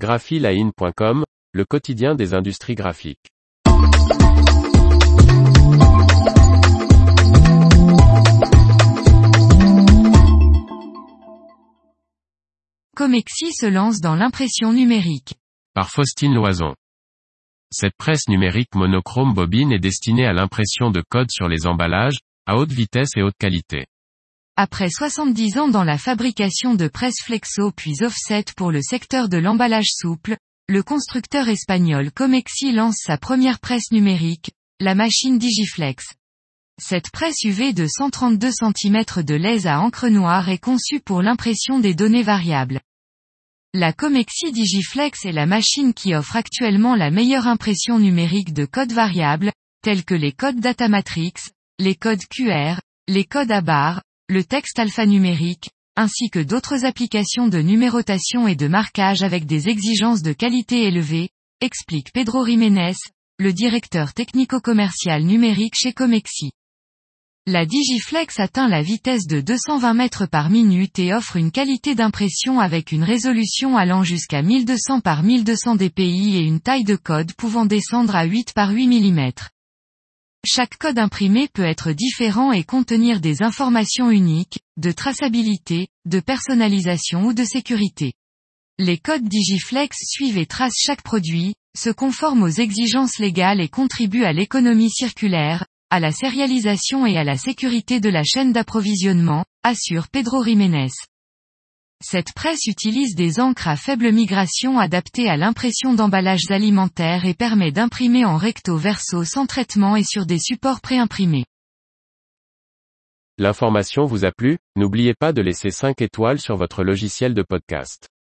graphiline.com, le quotidien des industries graphiques. Comexi se lance dans l'impression numérique. Par Faustine Loison. Cette presse numérique monochrome bobine est destinée à l'impression de code sur les emballages, à haute vitesse et haute qualité. Après 70 ans dans la fabrication de presse flexo puis offset pour le secteur de l'emballage souple, le constructeur espagnol Comexi lance sa première presse numérique, la machine Digiflex. Cette presse UV de 132 cm de lèse à encre noire est conçue pour l'impression des données variables. La Comexi Digiflex est la machine qui offre actuellement la meilleure impression numérique de codes variables, tels que les codes Datamatrix, les codes QR, les codes à barres, le texte alphanumérique, ainsi que d'autres applications de numérotation et de marquage avec des exigences de qualité élevées, explique Pedro Jiménez, le directeur technico-commercial numérique chez Comexi. La Digiflex atteint la vitesse de 220 mètres par minute et offre une qualité d'impression avec une résolution allant jusqu'à 1200 par 1200 dpi et une taille de code pouvant descendre à 8 par 8 mm. Chaque code imprimé peut être différent et contenir des informations uniques, de traçabilité, de personnalisation ou de sécurité. Les codes Digiflex suivent et tracent chaque produit, se conforment aux exigences légales et contribuent à l'économie circulaire, à la sérialisation et à la sécurité de la chaîne d'approvisionnement, assure Pedro Jiménez. Cette presse utilise des encres à faible migration adaptées à l'impression d'emballages alimentaires et permet d'imprimer en recto verso sans traitement et sur des supports préimprimés. L'information vous a plu? N'oubliez pas de laisser 5 étoiles sur votre logiciel de podcast.